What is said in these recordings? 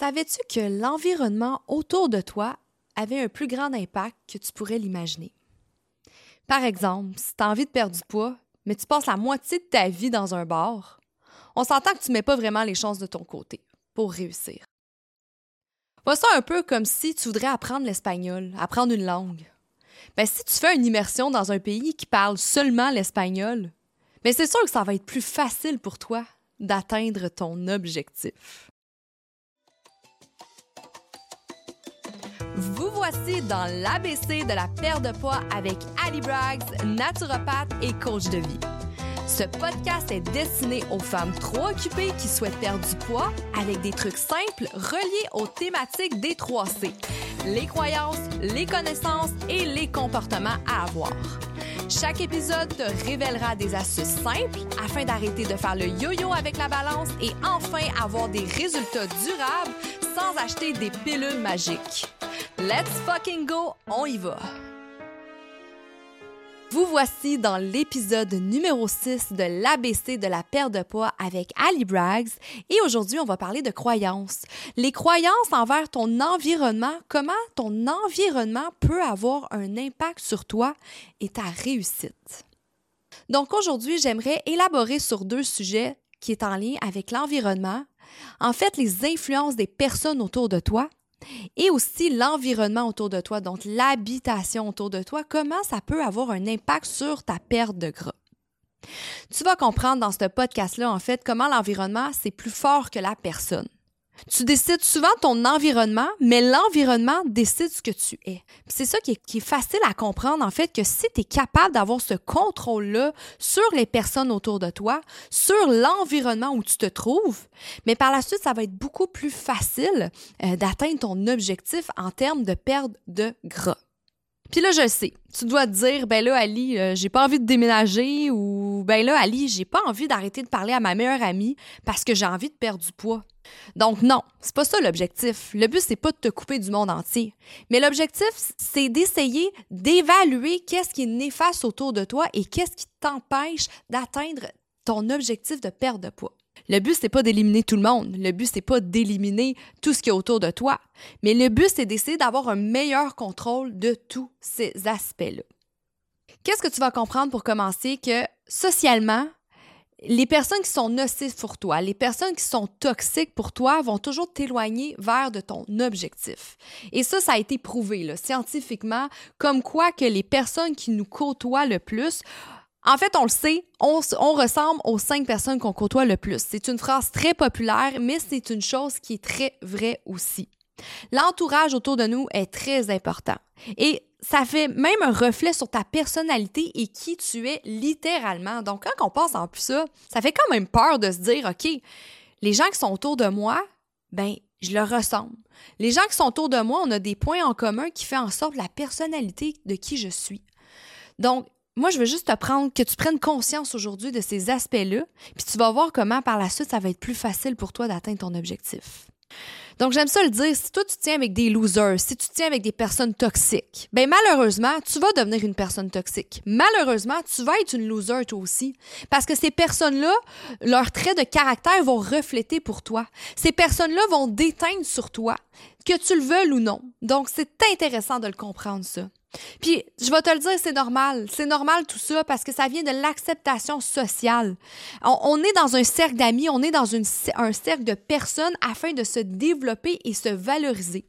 Savais-tu que l'environnement autour de toi avait un plus grand impact que tu pourrais l'imaginer? Par exemple, si tu as envie de perdre du poids, mais tu passes la moitié de ta vie dans un bar, on s'entend que tu ne mets pas vraiment les chances de ton côté pour réussir. Vois ça un peu comme si tu voudrais apprendre l'espagnol, apprendre une langue. Ben, si tu fais une immersion dans un pays qui parle seulement l'espagnol, ben, c'est sûr que ça va être plus facile pour toi d'atteindre ton objectif. Vous voici dans l'ABC de la perte de poids avec Ali Braggs, naturopathe et coach de vie. Ce podcast est destiné aux femmes trop occupées qui souhaitent perdre du poids avec des trucs simples reliés aux thématiques des 3C, les croyances, les connaissances et les comportements à avoir. Chaque épisode te révélera des astuces simples afin d'arrêter de faire le yo-yo avec la balance et enfin avoir des résultats durables sans acheter des pilules magiques. Let's fucking go, on y va! Vous voici dans l'épisode numéro 6 de l'ABC de la perte de poids avec Ali Braggs et aujourd'hui on va parler de croyances. Les croyances envers ton environnement, comment ton environnement peut avoir un impact sur toi et ta réussite. Donc aujourd'hui j'aimerais élaborer sur deux sujets qui est en lien avec l'environnement, en fait les influences des personnes autour de toi et aussi l'environnement autour de toi, donc l'habitation autour de toi, comment ça peut avoir un impact sur ta perte de gras? Tu vas comprendre dans ce podcast-là, en fait, comment l'environnement, c'est plus fort que la personne. Tu décides souvent ton environnement, mais l'environnement décide ce que tu es. C'est ça qui est, facile à comprendre, en fait, que si tu es capable d'avoir ce contrôle-là sur les personnes autour de toi, sur l'environnement où tu te trouves, mais par la suite, ça va être beaucoup plus facile euh, d'atteindre ton objectif en termes de perte de gras. Puis là, je sais, tu dois te dire, ben là, Ali, euh, j'ai pas envie de déménager ou ben là, Ali, j'ai pas envie d'arrêter de parler à ma meilleure amie parce que j'ai envie de perdre du poids. Donc non, c'est pas ça l'objectif. Le but c'est pas de te couper du monde entier, mais l'objectif c'est d'essayer d'évaluer qu'est-ce qui est néfaste autour de toi et qu'est-ce qui t'empêche d'atteindre ton objectif de perte de poids. Le but c'est pas d'éliminer tout le monde, le but c'est pas d'éliminer tout ce qui est autour de toi, mais le but c'est d'essayer d'avoir un meilleur contrôle de tous ces aspects-là. Qu'est-ce que tu vas comprendre pour commencer que socialement, les personnes qui sont nocives pour toi, les personnes qui sont toxiques pour toi vont toujours t'éloigner vers de ton objectif. Et ça, ça a été prouvé là, scientifiquement, comme quoi que les personnes qui nous côtoient le plus en fait, on le sait, on, on ressemble aux cinq personnes qu'on côtoie le plus. C'est une phrase très populaire, mais c'est une chose qui est très vraie aussi. L'entourage autour de nous est très important. Et ça fait même un reflet sur ta personnalité et qui tu es littéralement. Donc, quand on pense en plus ça, ça fait quand même peur de se dire, OK, les gens qui sont autour de moi, ben, je leur ressemble. Les gens qui sont autour de moi, on a des points en commun qui font en sorte la personnalité de qui je suis. Donc, moi, je veux juste te prendre, que tu prennes conscience aujourd'hui de ces aspects-là, puis tu vas voir comment par la suite, ça va être plus facile pour toi d'atteindre ton objectif. Donc, j'aime ça le dire, si toi, tu tiens avec des losers, si tu tiens avec des personnes toxiques, ben malheureusement, tu vas devenir une personne toxique. Malheureusement, tu vas être une loser toi aussi. Parce que ces personnes-là, leurs traits de caractère vont refléter pour toi. Ces personnes-là vont déteindre sur toi, que tu le veuilles ou non. Donc, c'est intéressant de le comprendre, ça. Puis, je vais te le dire, c'est normal. C'est normal tout ça parce que ça vient de l'acceptation sociale. On, est dans un cercle d'amis, on est dans un cercle de personnes afin de se développer et se valoriser.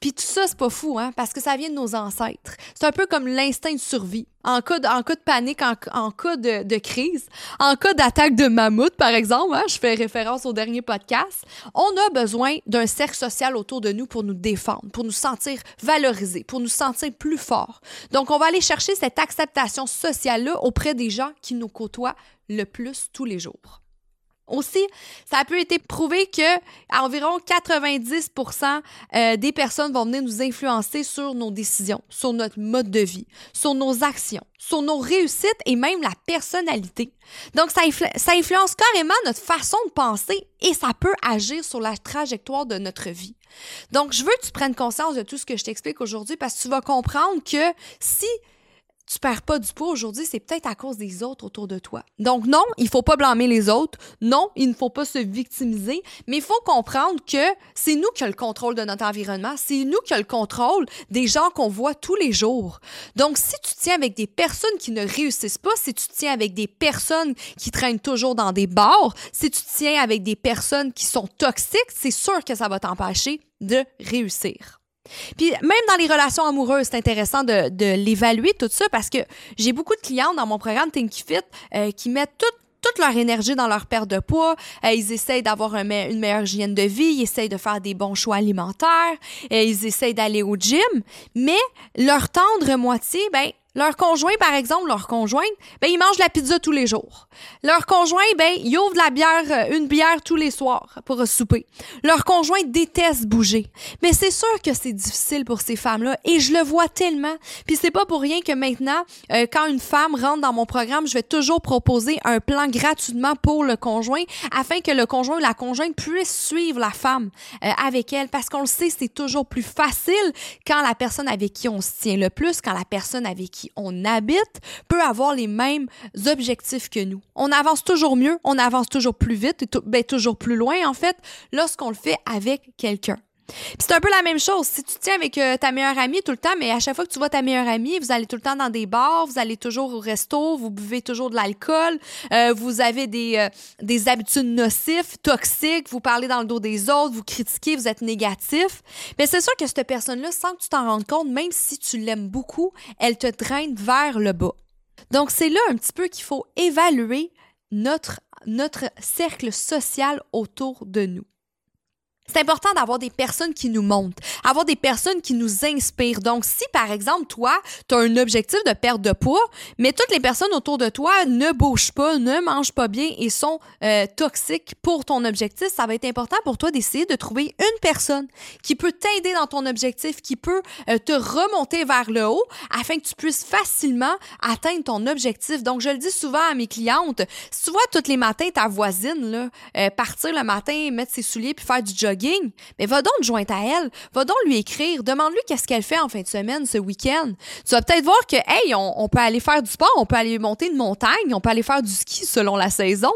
Puis tout ça, c'est pas fou, hein, parce que ça vient de nos ancêtres. C'est un peu comme l'instinct de survie. En cas de, panique, en, cas de, crise, en cas d'attaque de mammouth, par exemple, hein, je fais référence au dernier podcast, on a besoin d'un cercle social autour de nous pour nous défendre, pour nous sentir valorisés, pour nous sentir plus forts. Donc, on va aller chercher cette acceptation sociale-là auprès des gens qui nous côtoient le plus tous les jours. Aussi, ça a pu être prouvé que environ 90 euh, des personnes vont venir nous influencer sur nos décisions, sur notre mode de vie, sur nos actions, sur nos réussites et même la personnalité. Donc, ça, ça influence carrément notre façon de penser et ça peut agir sur la trajectoire de notre vie. Donc, je veux que tu prennes conscience de tout ce que je t'explique aujourd'hui parce que tu vas comprendre que si tu perds pas du poids aujourd'hui, c'est peut-être à cause des autres autour de toi. Donc non, il faut pas blâmer les autres. Non, il ne faut pas se victimiser, mais il faut comprendre que c'est nous qui avons le contrôle de notre environnement, c'est nous qui avons le contrôle des gens qu'on voit tous les jours. Donc si tu tiens avec des personnes qui ne réussissent pas, si tu tiens avec des personnes qui traînent toujours dans des bars, si tu tiens avec des personnes qui sont toxiques, c'est sûr que ça va t'empêcher de réussir. Puis même dans les relations amoureuses, c'est intéressant de, l'évaluer tout ça parce que j'ai beaucoup de clients dans mon programme Think Fit euh, qui mettent toute toute leur énergie dans leur perte de poids. Euh, ils essayent d'avoir une meilleure hygiène de vie, ils essayent de faire des bons choix alimentaires, euh, ils essayent d'aller au gym, mais leur tendre moitié, ben leur conjoint, par exemple, leur conjointe, ben, ils mangent la pizza tous les jours. Leur conjoint, ben, il ouvre la bière, euh, une bière tous les soirs pour souper. Leur conjoint déteste bouger. Mais c'est sûr que c'est difficile pour ces femmes-là et je le vois tellement. Puis c'est pas pour rien que maintenant, euh, quand une femme rentre dans mon programme, je vais toujours proposer un plan gratuitement pour le conjoint afin que le conjoint ou la conjointe puisse suivre la femme euh, avec elle parce qu'on le sait, c'est toujours plus facile quand la personne avec qui on se tient le plus, quand la personne avec qui on habite peut avoir les mêmes objectifs que nous. On avance toujours mieux, on avance toujours plus vite, ben, toujours plus loin en fait, lorsqu'on le fait avec quelqu'un c'est un peu la même chose. Si tu tiens avec euh, ta meilleure amie tout le temps, mais à chaque fois que tu vois ta meilleure amie, vous allez tout le temps dans des bars, vous allez toujours au resto, vous buvez toujours de l'alcool, euh, vous avez des, euh, des habitudes nocives, toxiques, vous parlez dans le dos des autres, vous critiquez, vous êtes négatif. Mais c'est sûr que cette personne-là, sans que tu t'en rendes compte, même si tu l'aimes beaucoup, elle te traîne vers le bas. Donc c'est là un petit peu qu'il faut évaluer notre, notre cercle social autour de nous. C'est important d'avoir des personnes qui nous montent, avoir des personnes qui nous inspirent. Donc, si par exemple, toi, tu as un objectif de perte de poids, mais toutes les personnes autour de toi ne bougent pas, ne mangent pas bien et sont euh, toxiques pour ton objectif, ça va être important pour toi d'essayer de trouver une personne qui peut t'aider dans ton objectif, qui peut euh, te remonter vers le haut afin que tu puisses facilement atteindre ton objectif. Donc, je le dis souvent à mes clientes, si tu vois tous les matins ta voisine euh, partir le matin, mettre ses souliers puis faire du jogging, mais va donc te joindre à elle, va donc lui écrire, demande-lui qu'est-ce qu'elle fait en fin de semaine, ce week-end. Tu vas peut-être voir que, hey, on, peut aller faire du sport, on peut aller monter une montagne, on peut aller faire du ski selon la saison.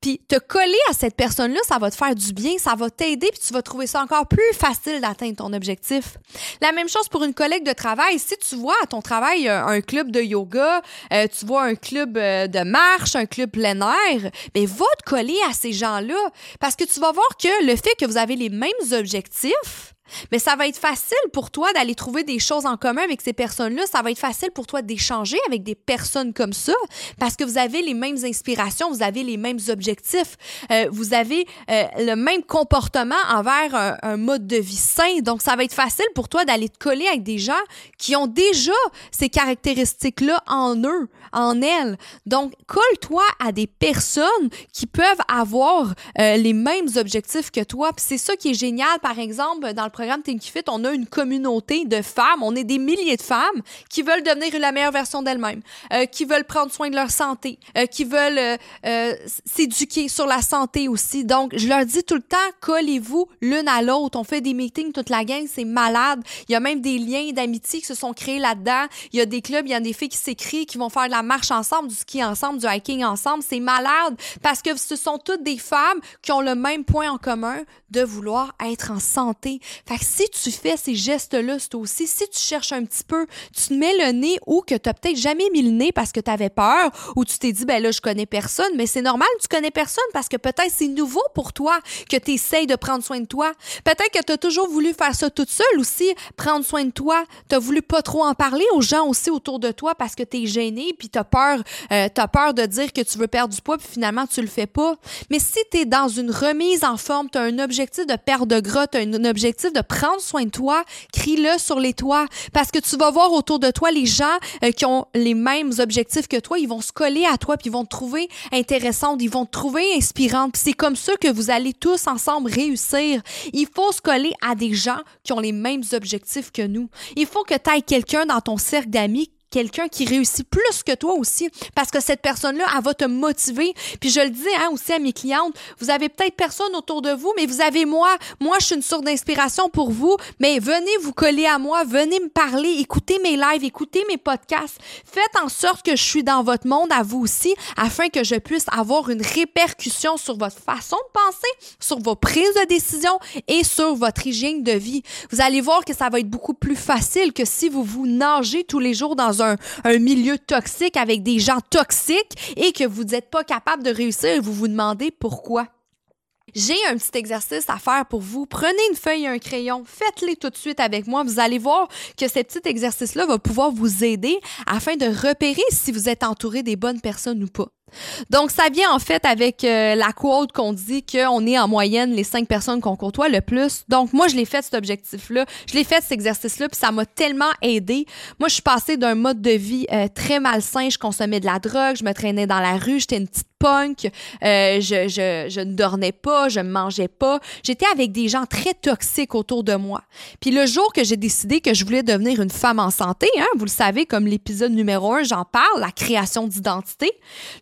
Puis te coller à cette personne-là, ça va te faire du bien, ça va t'aider, puis tu vas trouver ça encore plus facile d'atteindre ton objectif. La même chose pour une collègue de travail. Si tu vois à ton travail euh, un club de yoga, euh, tu vois un club euh, de marche, un club plein air, ben va te coller à ces gens-là parce que tu vas voir que le fait que vous avez les mêmes objectifs, mais ça va être facile pour toi d'aller trouver des choses en commun avec ces personnes-là. Ça va être facile pour toi d'échanger avec des personnes comme ça parce que vous avez les mêmes inspirations, vous avez les mêmes objectifs, euh, vous avez euh, le même comportement envers un, mode de vie sain. Donc, ça va être facile pour toi d'aller te coller avec des gens qui ont déjà ces caractéristiques-là en eux, en elles. Donc, colle-toi à des personnes qui peuvent avoir euh, les mêmes objectifs que toi. C'est ça qui est génial, par exemple, dans le programme Think Fit, on a une communauté de femmes, on est des milliers de femmes qui veulent devenir la meilleure version d'elles-mêmes, euh, qui veulent prendre soin de leur santé, euh, qui veulent euh, s'éduquer sur la santé aussi. Donc, je leur dis tout le temps, collez-vous l'une à l'autre. On fait des meetings, toute la gang, c'est malade. Il y a même des liens d'amitié qui se sont créés là-dedans. Il y a des clubs, il y a des filles qui s'écrivent, qui vont faire de la marche ensemble, du ski ensemble, du hiking ensemble. C'est malade parce que ce sont toutes des femmes qui ont le même point en commun de vouloir être en santé. Fait que si tu fais ces gestes-là, c'est aussi, si tu cherches un petit peu, tu mets le nez ou que tu n'as peut-être jamais mis le nez parce que tu avais peur ou tu t'es dit, ben là, je connais personne, mais c'est normal, tu connais personne parce que peut-être c'est nouveau pour toi que tu essayes de prendre soin de toi. Peut-être que tu as toujours voulu faire ça toute seule aussi, prendre soin de toi. Tu as voulu pas trop en parler aux gens aussi autour de toi parce que tu es gêné puis tu as peur, euh, peur de dire que tu veux perdre du poids puis finalement tu le fais pas. Mais si tu es dans une remise en forme, tu as un objectif de perdre de gras, tu as un objectif de de prendre soin de toi, crie-le sur les toits parce que tu vas voir autour de toi les gens euh, qui ont les mêmes objectifs que toi, ils vont se coller à toi puis ils vont te trouver intéressante, ils vont te trouver inspirante. c'est comme ça que vous allez tous ensemble réussir. Il faut se coller à des gens qui ont les mêmes objectifs que nous. Il faut que tu aies quelqu'un dans ton cercle d'amis quelqu'un qui réussit plus que toi aussi parce que cette personne-là, elle va te motiver. Puis je le dis hein, aussi à mes clientes, vous avez peut-être personne autour de vous, mais vous avez moi. Moi, je suis une source d'inspiration pour vous, mais venez vous coller à moi, venez me parler, écoutez mes lives, écoutez mes podcasts. Faites en sorte que je suis dans votre monde à vous aussi afin que je puisse avoir une répercussion sur votre façon de penser, sur vos prises de décision et sur votre hygiène de vie. Vous allez voir que ça va être beaucoup plus facile que si vous vous nagez tous les jours dans un, un milieu toxique avec des gens toxiques et que vous n'êtes pas capable de réussir et vous vous demandez pourquoi. J'ai un petit exercice à faire pour vous. Prenez une feuille et un crayon, faites-les tout de suite avec moi. Vous allez voir que ce petit exercice-là va pouvoir vous aider afin de repérer si vous êtes entouré des bonnes personnes ou pas. Donc, ça vient en fait avec euh, la quote qu'on dit qu'on est en moyenne les cinq personnes qu'on côtoie le plus. Donc, moi, je l'ai fait cet objectif-là. Je l'ai fait cet exercice-là, puis ça m'a tellement aidé. Moi, je suis passée d'un mode de vie euh, très malsain. Je consommais de la drogue, je me traînais dans la rue, j'étais une petite punk, euh, je, je, je ne dormais pas, je ne mangeais pas. J'étais avec des gens très toxiques autour de moi. Puis le jour que j'ai décidé que je voulais devenir une femme en santé, hein, vous le savez, comme l'épisode numéro un, j'en parle, la création d'identité.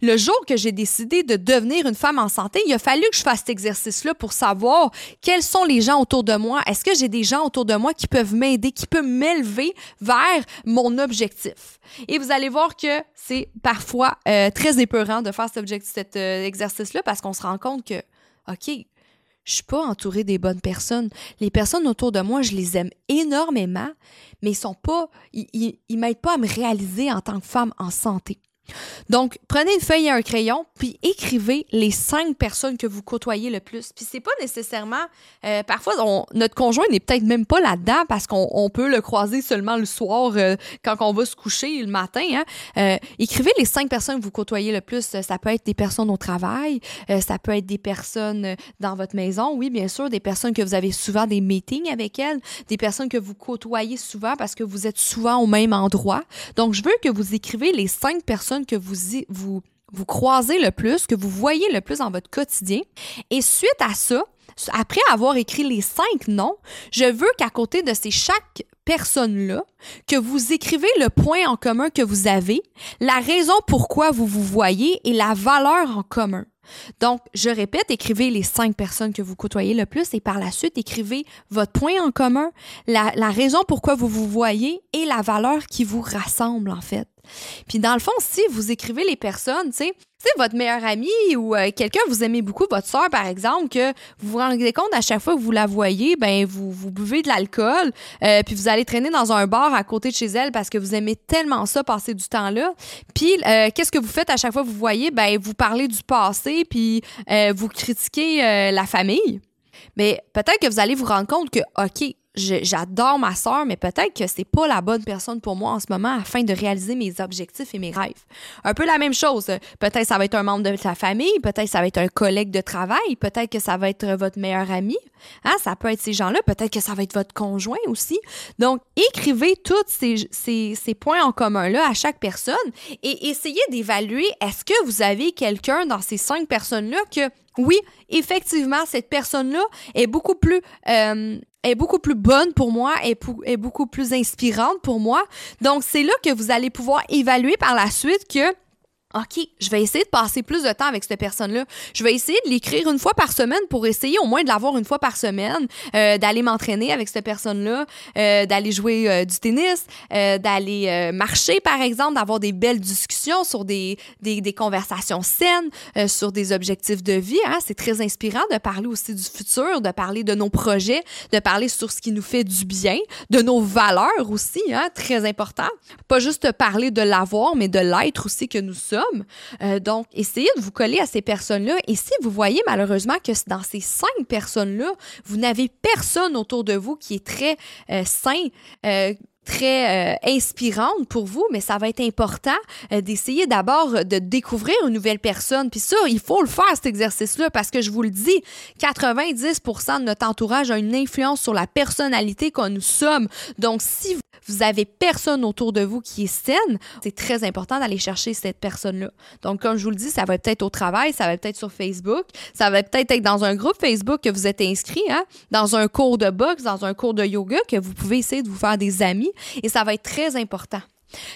Le le jour que j'ai décidé de devenir une femme en santé, il a fallu que je fasse cet exercice-là pour savoir quels sont les gens autour de moi. Est-ce que j'ai des gens autour de moi qui peuvent m'aider, qui peuvent m'élever vers mon objectif? Et vous allez voir que c'est parfois euh, très épeurant de faire cet, euh, exercice-là parce qu'on se rend compte que, OK, je suis pas entourée des bonnes personnes. Les personnes autour de moi, je les aime énormément, mais ils sont pas, ils, ils m'aident pas à me réaliser en tant que femme en santé. Donc, prenez une feuille et un crayon, puis écrivez les cinq personnes que vous côtoyez le plus. Puis c'est pas nécessairement, euh, parfois notre conjoint n'est peut-être même pas là-dedans parce qu'on peut le croiser seulement le soir euh, quand on va se coucher le matin. Hein. Euh, écrivez les cinq personnes que vous côtoyez le plus. Ça peut être des personnes au travail, ça peut être des personnes dans votre maison, oui bien sûr, des personnes que vous avez souvent des meetings avec elles, des personnes que vous côtoyez souvent parce que vous êtes souvent au même endroit. Donc je veux que vous écrivez les cinq personnes que vous, croisez le plus, que vous voyez le plus dans votre quotidien. Et suite à ça, après avoir écrit les cinq noms, je veux qu'à côté de ces chaque personne-là, que vous écrivez le point en commun que vous avez, la raison pourquoi vous vous voyez et la valeur en commun. Donc, je répète, écrivez les cinq personnes que vous côtoyez le plus et par la suite, écrivez votre point en commun, la raison pourquoi vous vous voyez et la valeur qui vous rassemble, en fait. Puis dans le fond, si vous écrivez les personnes, tu sais, votre meilleur ami ou euh, quelqu'un vous aimez beaucoup, votre soeur par exemple, que vous vous rendez compte à chaque fois que vous la voyez, ben vous, buvez de l'alcool, euh, puis vous allez traîner dans un bar à côté de chez elle parce que vous aimez tellement ça, passer du temps là. Puis euh, qu'est-ce que vous faites à chaque fois que vous voyez? Ben vous parlez du passé, puis vous critiquez la famille. Mais peut-être que vous allez vous rendre compte que, OK, j'adore ma soeur, mais peut-être que c'est pas la bonne personne pour moi en ce moment afin de réaliser mes objectifs et mes rêves. Un peu la même chose. Peut-être ça va être un membre de ta famille, peut-être ça va être un collègue de travail, peut-être que ça va être votre meilleur ami. Hein? Ça peut être ces gens-là, peut-être que ça va être votre conjoint aussi. Donc, écrivez tous ces, ces, ces points en commun-là à chaque personne et essayez d'évaluer est-ce que vous avez quelqu'un dans ces cinq personnes-là que oui, effectivement, cette personne-là est beaucoup plus euh, est beaucoup plus bonne pour moi, est, est beaucoup plus inspirante pour moi. Donc, c'est là que vous allez pouvoir évaluer par la suite que OK, je vais essayer de passer plus de temps avec cette personne-là. Je vais essayer de l'écrire une fois par semaine pour essayer au moins de l'avoir une fois par semaine, euh, d'aller m'entraîner avec cette personne-là, euh, d'aller jouer euh, du tennis, d'aller marcher, par exemple, d'avoir des belles discussions sur des, des, conversations saines, sur des objectifs de vie. Hein. C'est très inspirant de parler aussi du futur, de parler de nos projets, de parler sur ce qui nous fait du bien, de nos valeurs aussi, hein, très important. Pas juste parler de l'avoir, mais de l'être aussi que nous sommes. Euh, donc, essayez de vous coller à ces personnes-là. Et si vous voyez malheureusement que dans ces cinq personnes-là, vous n'avez personne autour de vous qui est très euh, sain, euh, très inspirante pour vous, mais ça va être important d'essayer d'abord de découvrir une nouvelle personne. Puis ça, il faut le faire, cet exercice-là, parce que je vous le dis, 90% de notre entourage a une influence sur la personnalité que nous sommes. Donc, si vous avez personne autour de vous qui est saine, c'est très important d'aller chercher cette personne-là. Donc, comme je vous le dis, ça va peut-être au travail, ça va peut-être sur Facebook, ça va peut-être être dans un groupe Facebook que vous êtes inscrit, hein, dans un cours de boxe, dans un cours de yoga, que vous pouvez essayer de vous faire des amis et ça va être très important.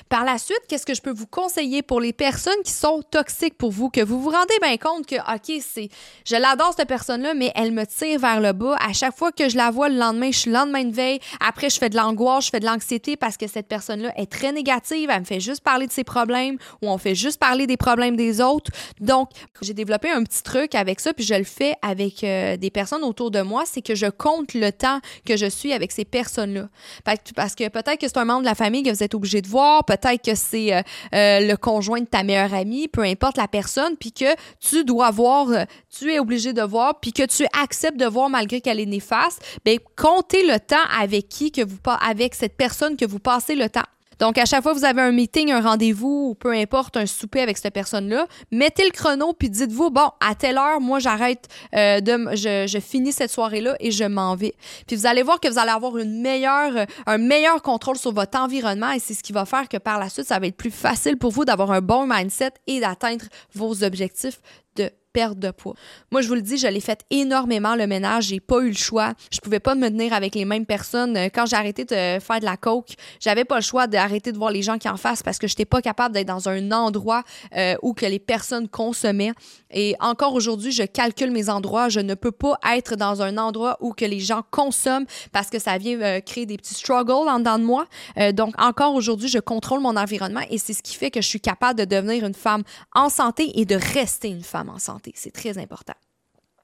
Par la suite, qu'est-ce que je peux vous conseiller pour les personnes qui sont toxiques pour vous, que vous vous rendez bien compte que, OK, c'est, je l'adore cette personne-là, mais elle me tire vers le bas. À chaque fois que je la vois le lendemain, je suis le lendemain de veille. Après, je fais de l'angoisse, je fais de l'anxiété parce que cette personne-là est très négative. Elle me fait juste parler de ses problèmes ou on fait juste parler des problèmes des autres. Donc, j'ai développé un petit truc avec ça, puis je le fais avec euh, des personnes autour de moi, c'est que je compte le temps que je suis avec ces personnes-là. Parce que peut-être que c'est un membre de la famille que vous êtes obligé de voir peut-être que c'est euh, euh, le conjoint de ta meilleure amie, peu importe la personne, puis que tu dois voir, euh, tu es obligé de voir, puis que tu acceptes de voir malgré qu'elle est néfaste, bien, comptez le temps avec qui que vous avec cette personne que vous passez le temps. Donc, à chaque fois que vous avez un meeting, un rendez-vous ou peu importe, un souper avec cette personne-là, mettez le chrono puis dites-vous, bon, à telle heure, moi, j'arrête euh, de. Je, je, finis cette soirée-là et je m'en vais. Puis vous allez voir que vous allez avoir une meilleure, un meilleur contrôle sur votre environnement et c'est ce qui va faire que par la suite, ça va être plus facile pour vous d'avoir un bon mindset et d'atteindre vos objectifs de perte de poids. Moi, je vous le dis, je l'ai fait énormément le ménage. J'ai pas eu le choix. Je pouvais pas me tenir avec les mêmes personnes. Euh, quand j'ai arrêté de faire de la coke, j'avais pas le choix d'arrêter de voir les gens qui en fassent parce que j'étais pas capable d'être dans un endroit euh, où que les personnes consommaient. Et encore aujourd'hui, je calcule mes endroits. Je ne peux pas être dans un endroit où que les gens consomment parce que ça vient euh, créer des petits struggles en dedans de moi. donc, encore aujourd'hui, je contrôle mon environnement et c'est ce qui fait que je suis capable de devenir une femme en santé et de rester une femme en santé. C'est très important.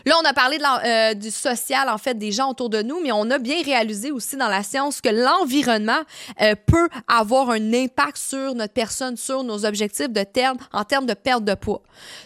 Là, on a parlé euh, du social, en fait, des gens autour de nous, mais on a bien réalisé aussi dans la science que l'environnement euh, peut avoir un impact sur notre personne, sur nos objectifs de terme, en termes de perte de poids.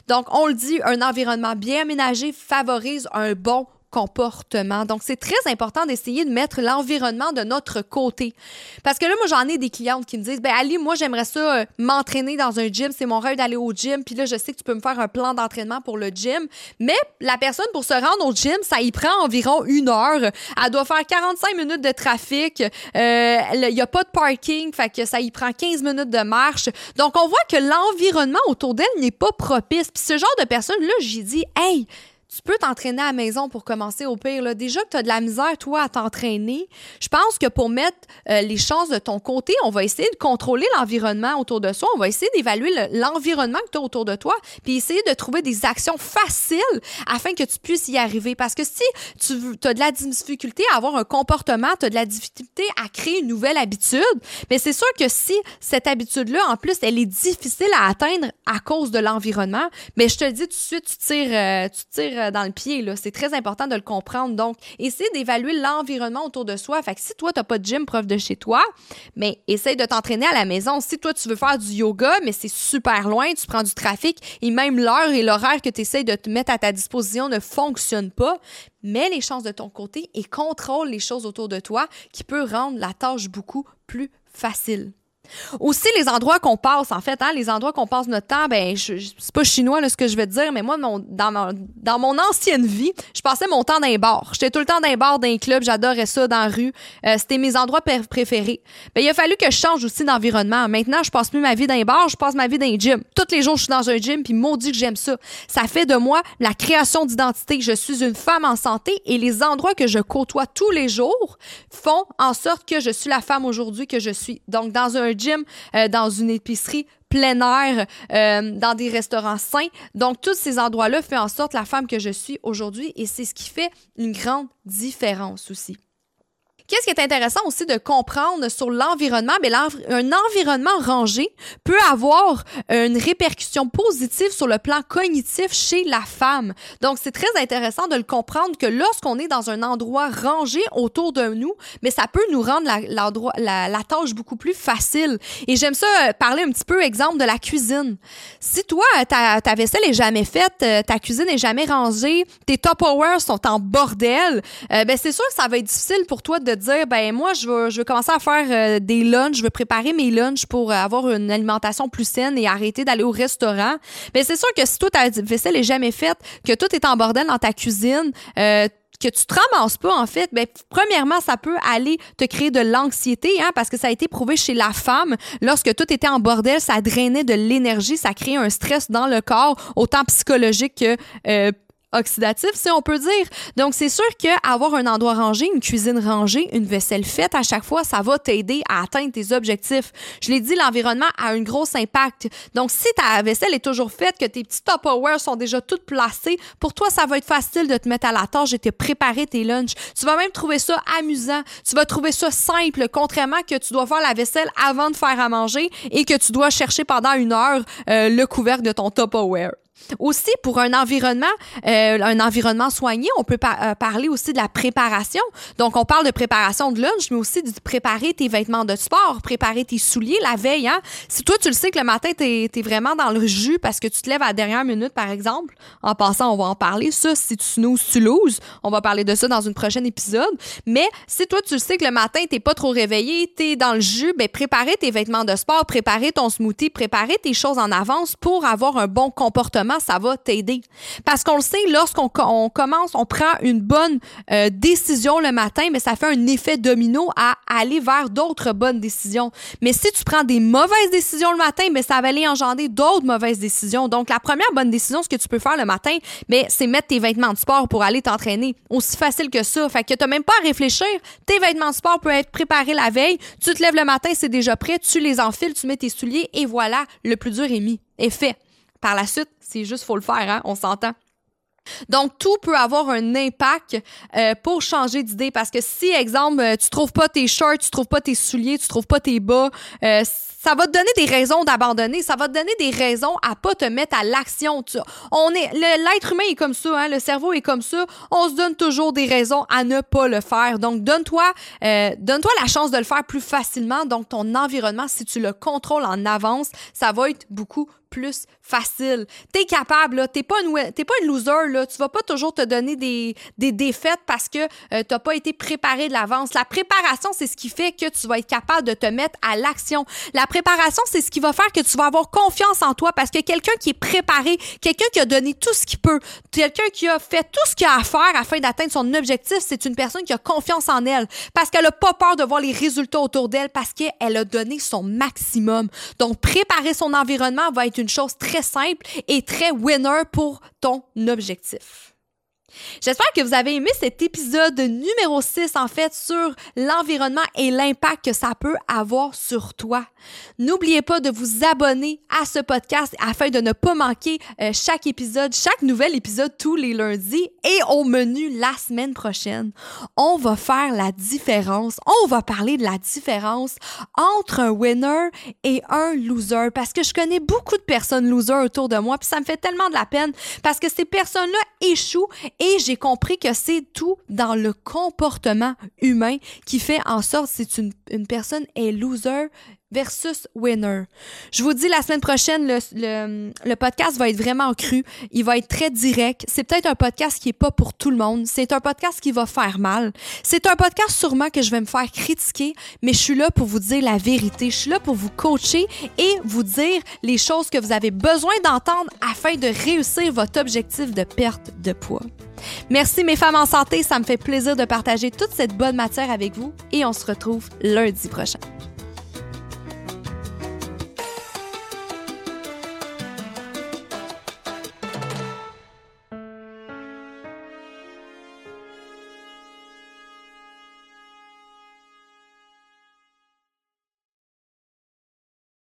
Donc, on le dit, un environnement bien aménagé favorise un bon comportement. Donc, c'est très important d'essayer de mettre l'environnement de notre côté. Parce que là, moi, j'en ai des clientes qui me disent, ben Ali, moi, j'aimerais ça euh, m'entraîner dans un gym. C'est mon rêve d'aller au gym. Puis là, je sais que tu peux me faire un plan d'entraînement pour le gym. Mais la personne, pour se rendre au gym, ça y prend environ une heure. Elle doit faire 45 minutes de trafic. Euh, il n'y a pas de parking. Fait que ça y prend 15 minutes de marche. Donc, on voit que l'environnement autour d'elle n'est pas propice. Puis ce genre de personne-là, j'ai dit, hey, tu peux t'entraîner à la maison pour commencer au pire. Là. Déjà que tu as de la misère, toi, à t'entraîner, je pense que pour mettre euh, les chances de ton côté, on va essayer de contrôler l'environnement autour de soi. On va essayer d'évaluer l'environnement que tu as autour de toi, puis essayer de trouver des actions faciles afin que tu puisses y arriver. Parce que si tu as de la difficulté à avoir un comportement, tu as de la difficulté à créer une nouvelle habitude, mais c'est sûr que si cette habitude-là, en plus, elle est difficile à atteindre à cause de l'environnement, mais je te le dis tout de suite, tu tires, euh, tu tires euh, dans le pied. C'est très important de le comprendre. Donc, essaie d'évaluer l'environnement autour de soi. Fait que si toi, tu n'as pas de gym prof de chez toi, mais essaye de t'entraîner à la maison. Si toi, tu veux faire du yoga, mais c'est super loin, tu prends du trafic et même l'heure et l'horaire que tu essayes de te mettre à ta disposition ne fonctionne pas, mets les chances de ton côté et contrôle les choses autour de toi qui peut rendre la tâche beaucoup plus facile. Aussi, les endroits qu'on passe, en fait, hein, les endroits qu'on passe notre temps, ben, c'est pas chinois là, ce que je te dire, mais moi, dans, mon, dans mon ancienne vie, je passais mon temps dans les bars. J'étais tout le temps dans les bars, dans les clubs, j'adorais ça, dans la rue. Euh, c'était mes endroits préférés. Ben, il a fallu que je change aussi d'environnement. Maintenant, je passe plus ma vie dans les bars, je passe ma vie dans les gyms. Tous les jours, je suis dans un gym, puis maudit que j'aime ça. Ça fait de moi la création d'identité. Je suis une femme en santé et les endroits que je côtoie tous les jours font en sorte que je suis la femme aujourd'hui que je suis. Donc, dans un gym, euh, dans une épicerie plein air, euh, dans des restaurants sains. Donc, tous ces endroits-là font en sorte la femme que je suis aujourd'hui et c'est ce qui fait une grande différence aussi. Qu'est-ce qui est intéressant aussi de comprendre sur l'environnement? Mais un environnement rangé peut avoir une répercussion positive sur le plan cognitif chez la femme. Donc, c'est très intéressant de le comprendre que lorsqu'on est dans un endroit rangé autour de nous, mais ça peut nous rendre la, la, tâche beaucoup plus facile. Et j'aime ça euh, parler un petit peu, exemple, de la cuisine. Si toi, ta, ta vaisselle est jamais faite, euh, ta cuisine est jamais rangée, tes Tupperware sont en bordel, euh, ben c'est sûr que ça va être difficile pour toi de dire, ben moi, je veux, je veux commencer à faire euh, des lunchs, je veux préparer mes lunchs pour euh, avoir une alimentation plus saine et arrêter d'aller au restaurant. Mais c'est sûr que si toi, ta vaisselle est jamais faite, que tout est en bordel dans ta cuisine, euh, que tu te ramasses pas, en fait, ben, premièrement, ça peut aller te créer de l'anxiété, hein, parce que ça a été prouvé chez la femme. Lorsque tout était en bordel, ça drainait de l'énergie, ça créait un stress dans le corps, autant psychologique que oxydatif, si on peut dire. Donc, c'est sûr qu'avoir un endroit rangé, une cuisine rangée, une vaisselle faite à chaque fois, ça va t'aider à atteindre tes objectifs. Je l'ai dit, l'environnement a un gros impact. Donc, si ta vaisselle est toujours faite, que tes petits Tupperware sont déjà toutes placées, pour toi, ça va être facile de te mettre à la tâche et te préparer tes lunchs. Tu vas même trouver ça amusant. Tu vas trouver ça simple, contrairement que tu dois faire la vaisselle avant de faire à manger et que tu dois chercher pendant une heure euh, le couvercle de ton Tupperware. Aussi, pour un environnement, euh, un environnement soigné, on peut euh, parler aussi de la préparation. Donc, on parle de préparation de lunch, mais aussi de préparer tes vêtements de sport, préparer tes souliers la veille. Hein? Si toi, tu le sais que le matin, tu es, vraiment dans le jus parce que tu te lèves à la dernière minute, par exemple, en passant, on va en parler. Ça, si tu snooze, tu loses. On va parler de ça dans une prochaine épisode. Mais si toi, tu le sais que le matin, t'es pas trop réveillé, tu es dans le jus, ben, préparer tes vêtements de sport, préparer ton smoothie, préparer tes choses en avance pour avoir un bon comportement ça va t'aider. Parce qu'on le sait, lorsqu'on commence, on prend une bonne euh, décision le matin, mais ça fait un effet domino à aller vers d'autres bonnes décisions. Mais si tu prends des mauvaises décisions le matin, mais ça va aller engendrer d'autres mauvaises décisions. Donc, la première bonne décision, ce que tu peux faire le matin, mais c'est mettre tes vêtements de sport pour aller t'entraîner. Aussi facile que ça. Fait que t'as même pas à réfléchir. Tes vêtements de sport peuvent être préparés la veille. Tu te lèves le matin, c'est déjà prêt. Tu les enfiles, tu mets tes souliers et voilà, le plus dur est mis, est fait. Par la suite, c'est juste faut le faire, hein, on s'entend. Donc, tout peut avoir un impact euh, pour changer d'idée parce que si, exemple, euh, tu trouves pas tes shorts, tu trouves pas tes souliers, tu trouves pas tes bas, euh, ça va te donner des raisons d'abandonner, ça va te donner des raisons à pas te mettre à l'action. On est l'être humain est comme ça, hein, le cerveau est comme ça. On se donne toujours des raisons à ne pas le faire. Donc donne-toi donne-toi la chance de le faire plus facilement. Donc ton environnement, si tu le contrôles en avance, ça va être beaucoup plus facile. T'es capable, là. T'es pas une, t'es pas une loser, là. Tu vas pas toujours te donner des, des défaites parce que euh, t'as pas été préparé de l'avance. La préparation, c'est ce qui fait que tu vas être capable de te mettre à l'action. La préparation, c'est ce qui va faire que tu vas avoir confiance en toi parce que quelqu'un qui est préparé, quelqu'un qui a donné tout ce qu'il peut, quelqu'un qui a fait tout ce qu'il a à faire afin d'atteindre son objectif, c'est une personne qui a confiance en elle parce qu'elle a pas peur de voir les résultats autour d'elle parce qu'elle a donné son maximum. Donc, préparer son environnement va être une chose très simple et très winner pour ton objectif. J'espère que vous avez aimé cet épisode numéro 6, en fait, sur l'environnement et l'impact que ça peut avoir sur toi. N'oubliez pas de vous abonner à ce podcast afin de ne pas manquer euh, chaque épisode, chaque nouvel épisode tous les lundis. Et au menu la semaine prochaine, on va faire la différence. On va parler de la différence entre un winner et un loser. Parce que je connais beaucoup de personnes losers autour de moi, puis ça me fait tellement de la peine parce que ces personnes-là échouent et j'ai compris que c'est tout dans le comportement humain qui fait en sorte si une, une personne est loser versus winner. Je vous dis la semaine prochaine, le, podcast va être vraiment cru. Il va être très direct. C'est peut-être un podcast qui est pas pour tout le monde. C'est un podcast qui va faire mal. C'est un podcast sûrement que je vais me faire critiquer, mais je suis là pour vous dire la vérité. Je suis là pour vous coacher et vous dire les choses que vous avez besoin d'entendre afin de réussir votre objectif de perte de poids. Merci mes femmes en santé, ça me fait plaisir de partager toute cette bonne matière avec vous et on se retrouve lundi prochain.